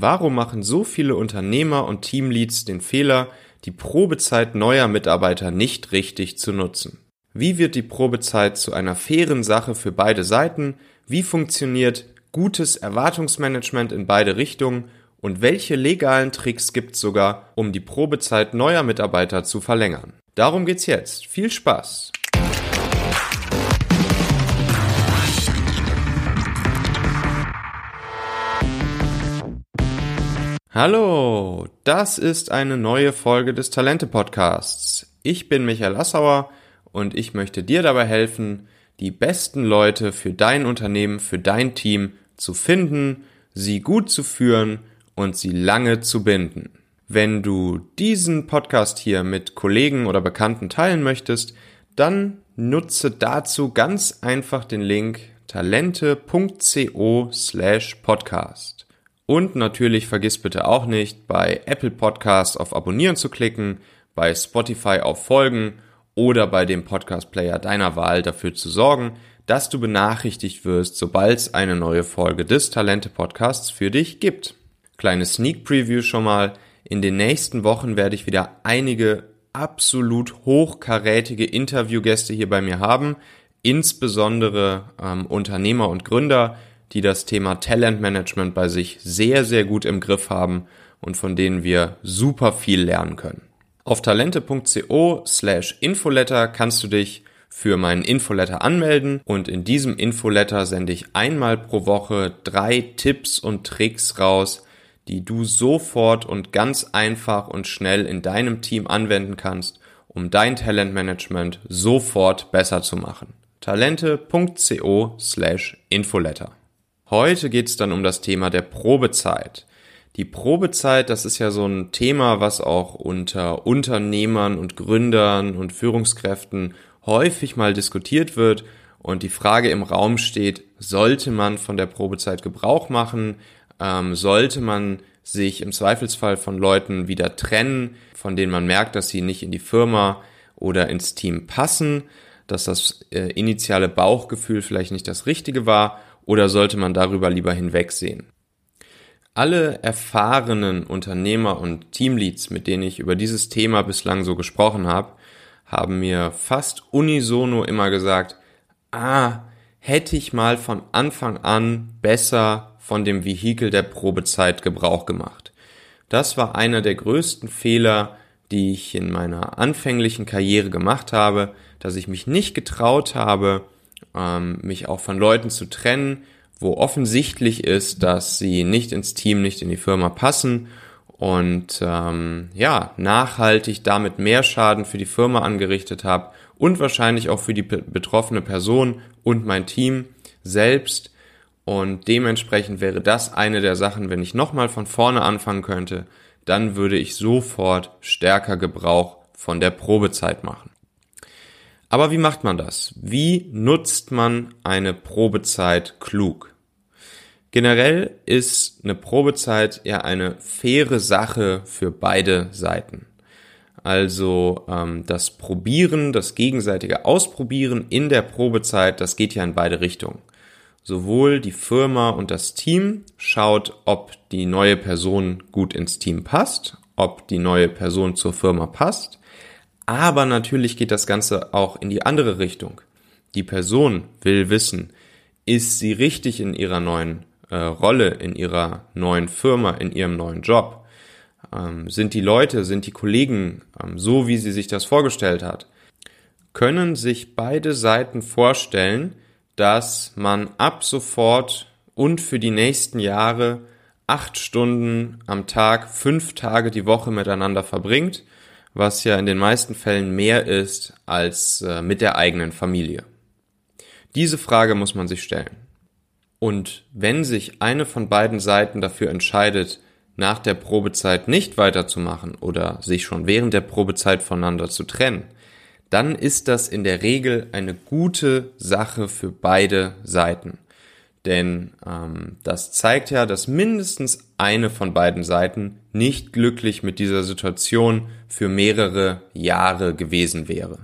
Warum machen so viele Unternehmer und Teamleads den Fehler, die Probezeit neuer Mitarbeiter nicht richtig zu nutzen? Wie wird die Probezeit zu einer fairen Sache für beide Seiten? Wie funktioniert gutes Erwartungsmanagement in beide Richtungen? Und welche legalen Tricks gibt es sogar, um die Probezeit neuer Mitarbeiter zu verlängern? Darum geht's jetzt. Viel Spaß! Hallo, das ist eine neue Folge des Talente Podcasts. Ich bin Michael Assauer und ich möchte dir dabei helfen, die besten Leute für dein Unternehmen, für dein Team zu finden, sie gut zu führen und sie lange zu binden. Wenn du diesen Podcast hier mit Kollegen oder Bekannten teilen möchtest, dann nutze dazu ganz einfach den Link talente.co slash podcast. Und natürlich vergiss bitte auch nicht, bei Apple Podcasts auf Abonnieren zu klicken, bei Spotify auf Folgen oder bei dem Podcast Player deiner Wahl dafür zu sorgen, dass du benachrichtigt wirst, sobald es eine neue Folge des Talente Podcasts für dich gibt. Kleine Sneak Preview schon mal. In den nächsten Wochen werde ich wieder einige absolut hochkarätige Interviewgäste hier bei mir haben, insbesondere ähm, Unternehmer und Gründer, die das Thema Talentmanagement bei sich sehr, sehr gut im Griff haben und von denen wir super viel lernen können. Auf talente.co slash Infoletter kannst du dich für meinen Infoletter anmelden und in diesem Infoletter sende ich einmal pro Woche drei Tipps und Tricks raus, die du sofort und ganz einfach und schnell in deinem Team anwenden kannst, um dein Talentmanagement sofort besser zu machen. talente.co slash Infoletter. Heute geht es dann um das Thema der Probezeit. Die Probezeit, das ist ja so ein Thema, was auch unter Unternehmern und Gründern und Führungskräften häufig mal diskutiert wird und die Frage im Raum steht, sollte man von der Probezeit Gebrauch machen? Ähm, sollte man sich im Zweifelsfall von Leuten wieder trennen, von denen man merkt, dass sie nicht in die Firma oder ins Team passen, dass das äh, initiale Bauchgefühl vielleicht nicht das Richtige war oder sollte man darüber lieber hinwegsehen? Alle erfahrenen Unternehmer und Teamleads, mit denen ich über dieses Thema bislang so gesprochen habe, haben mir fast unisono immer gesagt, ah, hätte ich mal von Anfang an besser von dem Vehikel der Probezeit Gebrauch gemacht. Das war einer der größten Fehler, die ich in meiner anfänglichen Karriere gemacht habe, dass ich mich nicht getraut habe, ähm, mich auch von Leuten zu trennen, wo offensichtlich ist, dass sie nicht ins Team, nicht in die Firma passen und ähm, ja, nachhaltig damit mehr Schaden für die Firma angerichtet habe und wahrscheinlich auch für die betroffene Person und mein Team selbst. Und dementsprechend wäre das eine der Sachen, wenn ich nochmal von vorne anfangen könnte, dann würde ich sofort stärker Gebrauch von der Probezeit machen. Aber wie macht man das? Wie nutzt man eine Probezeit klug? Generell ist eine Probezeit ja eine faire Sache für beide Seiten. Also ähm, das Probieren, das gegenseitige Ausprobieren in der Probezeit, das geht ja in beide Richtungen. Sowohl die Firma und das Team schaut, ob die neue Person gut ins Team passt, ob die neue Person zur Firma passt, aber natürlich geht das Ganze auch in die andere Richtung. Die Person will wissen, ist sie richtig in ihrer neuen äh, Rolle, in ihrer neuen Firma, in ihrem neuen Job? Ähm, sind die Leute, sind die Kollegen ähm, so, wie sie sich das vorgestellt hat? Können sich beide Seiten vorstellen, dass man ab sofort und für die nächsten Jahre acht Stunden am Tag, fünf Tage die Woche miteinander verbringt was ja in den meisten Fällen mehr ist als äh, mit der eigenen Familie. Diese Frage muss man sich stellen. Und wenn sich eine von beiden Seiten dafür entscheidet, nach der Probezeit nicht weiterzumachen oder sich schon während der Probezeit voneinander zu trennen, dann ist das in der Regel eine gute Sache für beide Seiten. Denn ähm, das zeigt ja, dass mindestens eine von beiden Seiten nicht glücklich mit dieser Situation für mehrere Jahre gewesen wäre.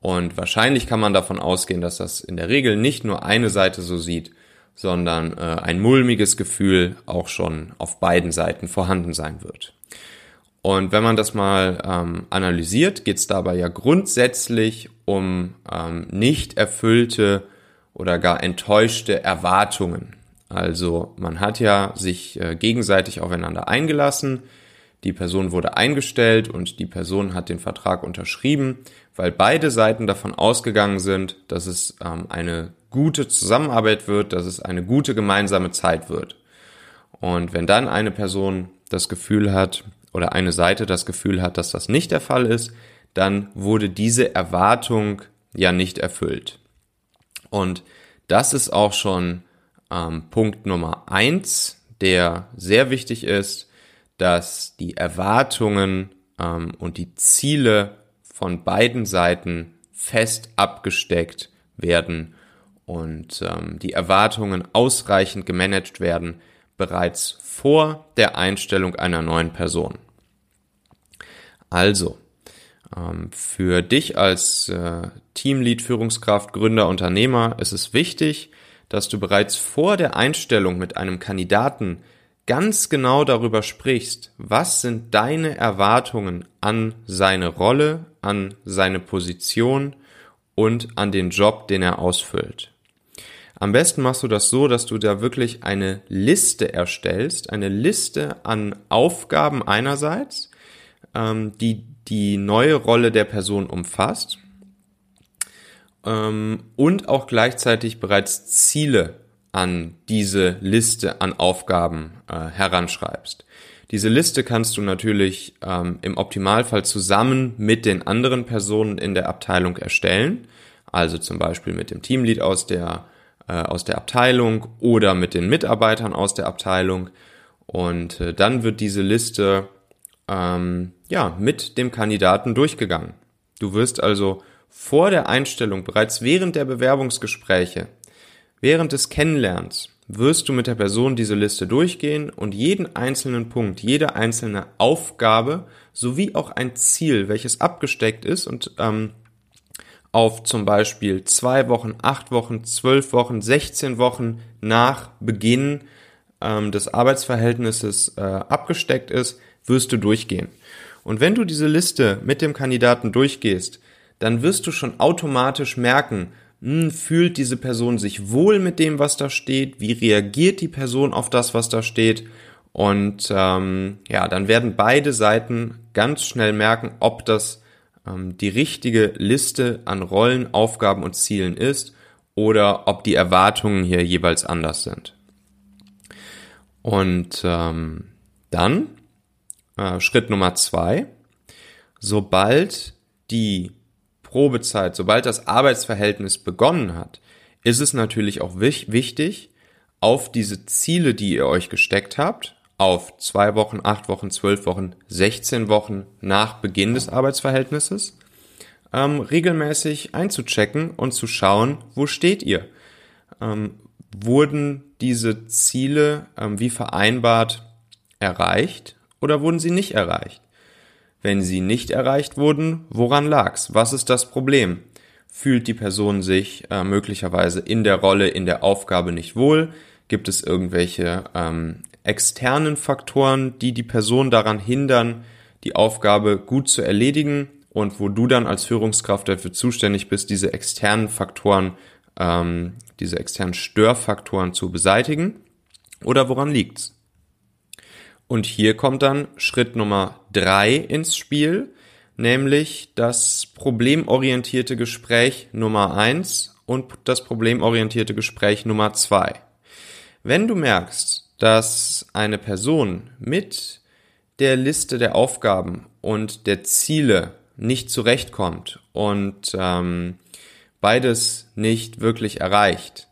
Und wahrscheinlich kann man davon ausgehen, dass das in der Regel nicht nur eine Seite so sieht, sondern äh, ein mulmiges Gefühl auch schon auf beiden Seiten vorhanden sein wird. Und wenn man das mal ähm, analysiert, geht es dabei ja grundsätzlich um ähm, nicht erfüllte oder gar enttäuschte Erwartungen. Also man hat ja sich äh, gegenseitig aufeinander eingelassen, die Person wurde eingestellt und die Person hat den Vertrag unterschrieben, weil beide Seiten davon ausgegangen sind, dass es ähm, eine gute Zusammenarbeit wird, dass es eine gute gemeinsame Zeit wird. Und wenn dann eine Person das Gefühl hat oder eine Seite das Gefühl hat, dass das nicht der Fall ist, dann wurde diese Erwartung ja nicht erfüllt. Und das ist auch schon ähm, Punkt Nummer eins, der sehr wichtig ist, dass die Erwartungen ähm, und die Ziele von beiden Seiten fest abgesteckt werden und ähm, die Erwartungen ausreichend gemanagt werden, bereits vor der Einstellung einer neuen Person. Also, für dich als äh, Teamlead, Führungskraft, Gründer, Unternehmer ist es wichtig, dass du bereits vor der Einstellung mit einem Kandidaten ganz genau darüber sprichst, was sind deine Erwartungen an seine Rolle, an seine Position und an den Job, den er ausfüllt. Am besten machst du das so, dass du da wirklich eine Liste erstellst, eine Liste an Aufgaben einerseits, ähm, die die neue Rolle der Person umfasst ähm, und auch gleichzeitig bereits Ziele an diese Liste an Aufgaben äh, heranschreibst. Diese Liste kannst du natürlich ähm, im Optimalfall zusammen mit den anderen Personen in der Abteilung erstellen, also zum Beispiel mit dem Teamlead aus der äh, aus der Abteilung oder mit den Mitarbeitern aus der Abteilung und äh, dann wird diese Liste ähm, ja, mit dem Kandidaten durchgegangen. Du wirst also vor der Einstellung, bereits während der Bewerbungsgespräche, während des Kennenlernens, wirst du mit der Person diese Liste durchgehen und jeden einzelnen Punkt, jede einzelne Aufgabe sowie auch ein Ziel, welches abgesteckt ist und ähm, auf zum Beispiel zwei Wochen, acht Wochen, zwölf Wochen, 16 Wochen nach Beginn ähm, des Arbeitsverhältnisses äh, abgesteckt ist, wirst du durchgehen. Und wenn du diese Liste mit dem Kandidaten durchgehst, dann wirst du schon automatisch merken, hm, fühlt diese Person sich wohl mit dem, was da steht, wie reagiert die Person auf das, was da steht. Und ähm, ja, dann werden beide Seiten ganz schnell merken, ob das ähm, die richtige Liste an Rollen, Aufgaben und Zielen ist oder ob die Erwartungen hier jeweils anders sind. Und ähm, dann äh, Schritt Nummer zwei. Sobald die Probezeit, sobald das Arbeitsverhältnis begonnen hat, ist es natürlich auch wichtig, auf diese Ziele, die ihr euch gesteckt habt, auf zwei Wochen, acht Wochen, zwölf Wochen, 16 Wochen nach Beginn des Arbeitsverhältnisses, ähm, regelmäßig einzuchecken und zu schauen, wo steht ihr? Ähm, wurden diese Ziele ähm, wie vereinbart erreicht? Oder wurden sie nicht erreicht? Wenn sie nicht erreicht wurden, woran lag's? Was ist das Problem? Fühlt die Person sich äh, möglicherweise in der Rolle, in der Aufgabe nicht wohl? Gibt es irgendwelche ähm, externen Faktoren, die die Person daran hindern, die Aufgabe gut zu erledigen und wo du dann als Führungskraft dafür zuständig bist, diese externen Faktoren, ähm, diese externen Störfaktoren zu beseitigen? Oder woran liegt's? Und hier kommt dann Schritt Nummer drei ins Spiel, nämlich das problemorientierte Gespräch Nummer eins und das problemorientierte Gespräch Nummer zwei. Wenn du merkst, dass eine Person mit der Liste der Aufgaben und der Ziele nicht zurechtkommt und ähm, beides nicht wirklich erreicht,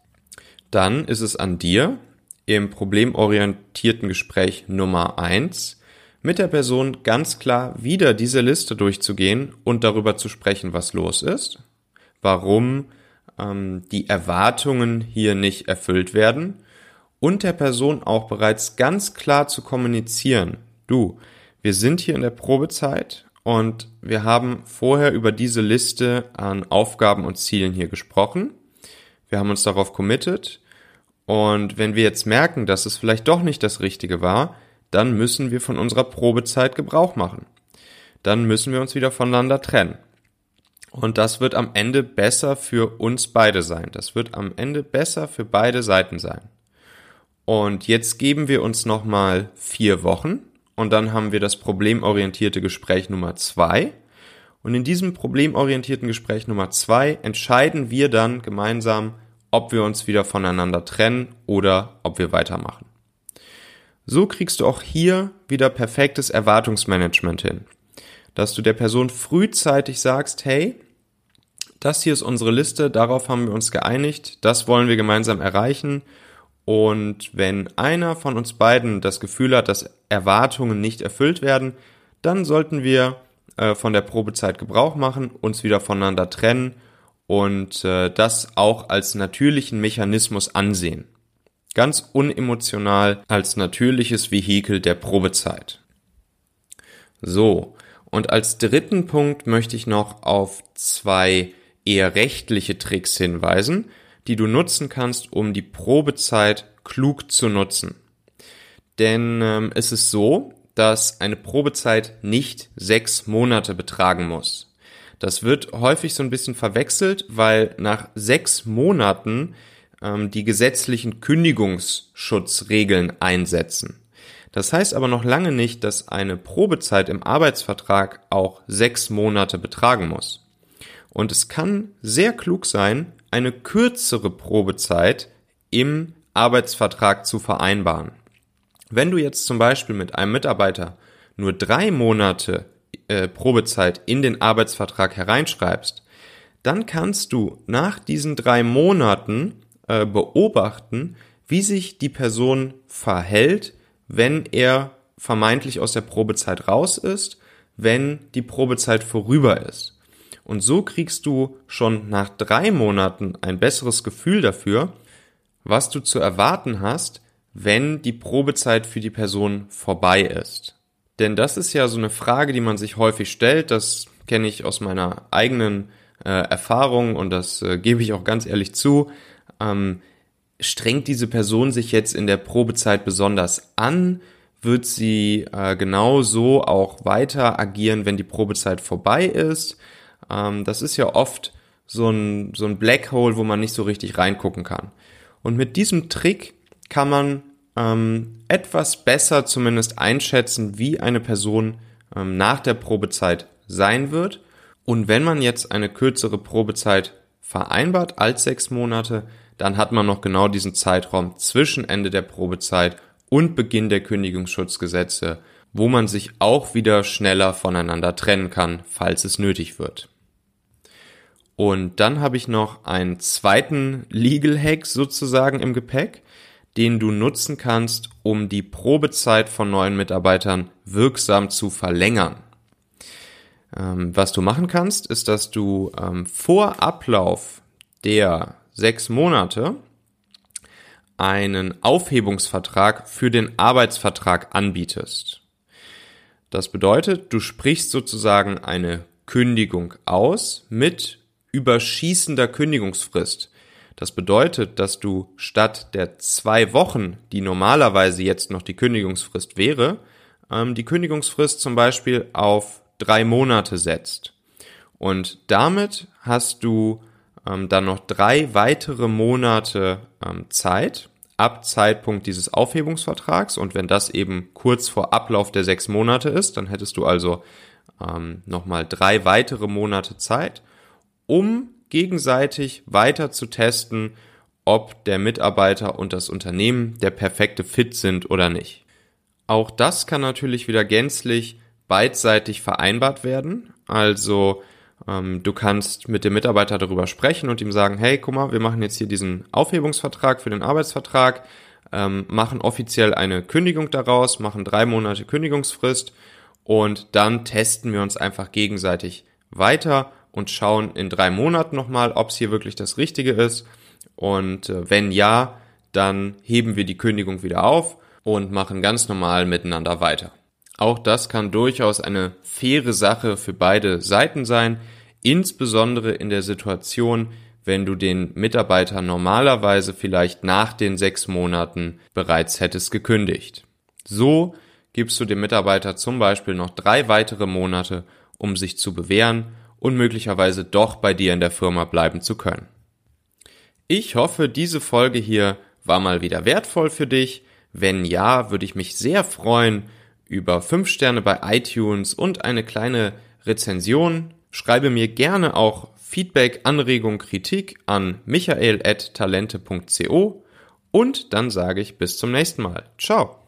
dann ist es an dir, im problemorientierten Gespräch Nummer eins mit der Person ganz klar wieder diese Liste durchzugehen und darüber zu sprechen, was los ist, warum ähm, die Erwartungen hier nicht erfüllt werden und der Person auch bereits ganz klar zu kommunizieren, du, wir sind hier in der Probezeit und wir haben vorher über diese Liste an Aufgaben und Zielen hier gesprochen. Wir haben uns darauf committed Und wenn wir jetzt merken, dass es vielleicht doch nicht das Richtige war, dann müssen wir von unserer Probezeit Gebrauch machen. Dann müssen wir uns wieder voneinander trennen. Und das wird am Ende besser für uns beide sein. Das wird am Ende besser für beide Seiten sein. Und jetzt geben wir uns nochmal vier Wochen und dann haben wir das problemorientierte Gespräch Nummer zwei. Und in diesem problemorientierten Gespräch Nummer zwei entscheiden wir dann gemeinsam, ob wir uns wieder voneinander trennen oder ob wir weitermachen. So kriegst du auch hier wieder perfektes Erwartungsmanagement hin. Dass du der Person frühzeitig sagst, hey, das hier ist unsere Liste, darauf haben wir uns geeinigt, das wollen wir gemeinsam erreichen. Und wenn einer von uns beiden das Gefühl hat, dass Erwartungen nicht erfüllt werden, dann sollten wir äh, von der Probezeit Gebrauch machen, uns wieder voneinander trennen und äh, das auch als natürlichen Mechanismus ansehen. Ganz unemotional als natürliches Vehikel der Probezeit. So, und als dritten Punkt möchte ich noch auf zwei eher rechtliche Tricks hinweisen, die du nutzen kannst, um die Probezeit klug zu nutzen. Denn ähm, es ist so, dass eine Probezeit nicht sechs Monate betragen muss. Das wird häufig so ein bisschen verwechselt, weil nach sechs Monaten ähm, die gesetzlichen Kündigungsschutzregeln einsetzen. Das heißt aber noch lange nicht, dass eine Probezeit im Arbeitsvertrag auch sechs Monate betragen muss. Und es kann sehr klug sein, eine kürzere Probezeit im Arbeitsvertrag zu vereinbaren. Wenn du jetzt zum Beispiel mit einem Mitarbeiter nur drei Monate äh, Probezeit in den Arbeitsvertrag hereinschreibst, dann kannst du nach diesen drei Monaten äh, beobachten, wie sich die Person verhält, wenn er vermeintlich aus der Probezeit raus ist, wenn die Probezeit vorüber ist. Und so kriegst du schon nach drei Monaten ein besseres Gefühl dafür, was du zu erwarten hast, wenn die Probezeit für die Person vorbei ist. Denn das ist ja so eine Frage, die man sich häufig stellt. Das kenne ich aus meiner eigenen äh, Erfahrung und das äh, gebe ich auch ganz ehrlich zu. Ähm, strengt diese Person sich jetzt in der Probezeit besonders an? Wird sie äh, genau so auch weiter agieren, wenn die Probezeit vorbei ist? Ähm, das ist ja oft so ein, so ein Black Hole, wo man nicht so richtig reingucken kann. Und mit diesem Trick kann man ähm, etwas besser zumindest einschätzen, wie eine Person ähm, nach der Probezeit sein wird. Und wenn man jetzt eine kürzere Probezeit vereinbart als sechs Monate, dann hat man noch genau diesen Zeitraum zwischen Ende der Probezeit und Beginn der Kündigungsschutzgesetze, wo man sich auch wieder schneller voneinander trennen kann, falls es nötig wird. Und dann habe ich noch einen zweiten Legal Hack sozusagen im Gepäck, den du nutzen kannst, um die Probezeit von neuen Mitarbeitern wirksam zu verlängern. Ähm, was du machen kannst, ist, dass du ähm, vor Ablauf der sechs Monate einen Aufhebungsvertrag für den Arbeitsvertrag anbietest. Das bedeutet, du sprichst sozusagen eine Kündigung aus mit überschießender Kündigungsfrist. Das bedeutet, dass du statt der zwei Wochen, die normalerweise jetzt noch die Kündigungsfrist wäre, ähm, die Kündigungsfrist zum Beispiel auf drei Monate setzt. Und damit hast du ähm, dann noch drei weitere Monate ähm, Zeit ab Zeitpunkt dieses Aufhebungsvertrags. Und wenn das eben kurz vor Ablauf der sechs Monate ist, dann hättest du also nochmal drei weitere Monate Zeit um gegenseitig weiter zu testen, ob der Mitarbeiter und das Unternehmen der perfekte Fit sind oder nicht. Auch das kann natürlich wieder gänzlich beidseitig vereinbart werden. Also ähm, du kannst mit dem Mitarbeiter darüber sprechen und ihm sagen, hey, guck mal, wir machen jetzt hier diesen Aufhebungsvertrag für den Arbeitsvertrag, ähm, machen offiziell eine Kündigung daraus, machen drei Monate Kündigungsfrist und dann testen wir uns einfach gegenseitig weiter und schauen in drei Monaten nochmal, ob es hier wirklich das Richtige ist. Und äh, wenn ja, dann heben wir die Kündigung wieder auf und machen ganz normal miteinander weiter. Auch das kann durchaus eine faire Sache für beide Seiten sein, insbesondere in der Situation, wenn du den Mitarbeiter normalerweise vielleicht nach den sechs Monaten bereits hättest gekündigt. So gibst du dem Mitarbeiter zum Beispiel noch drei weitere Monate, um sich zu bewähren und möglicherweise doch bei dir in der Firma bleiben zu können. Ich hoffe, diese Folge hier war mal wieder wertvoll für dich. Wenn ja, würde ich mich sehr freuen über fünf Sterne bei iTunes und eine kleine Rezension. Schreibe mir gerne auch Feedback, Anregung, Kritik an michael.talente.co und dann sage ich bis zum nächsten Mal. Ciao.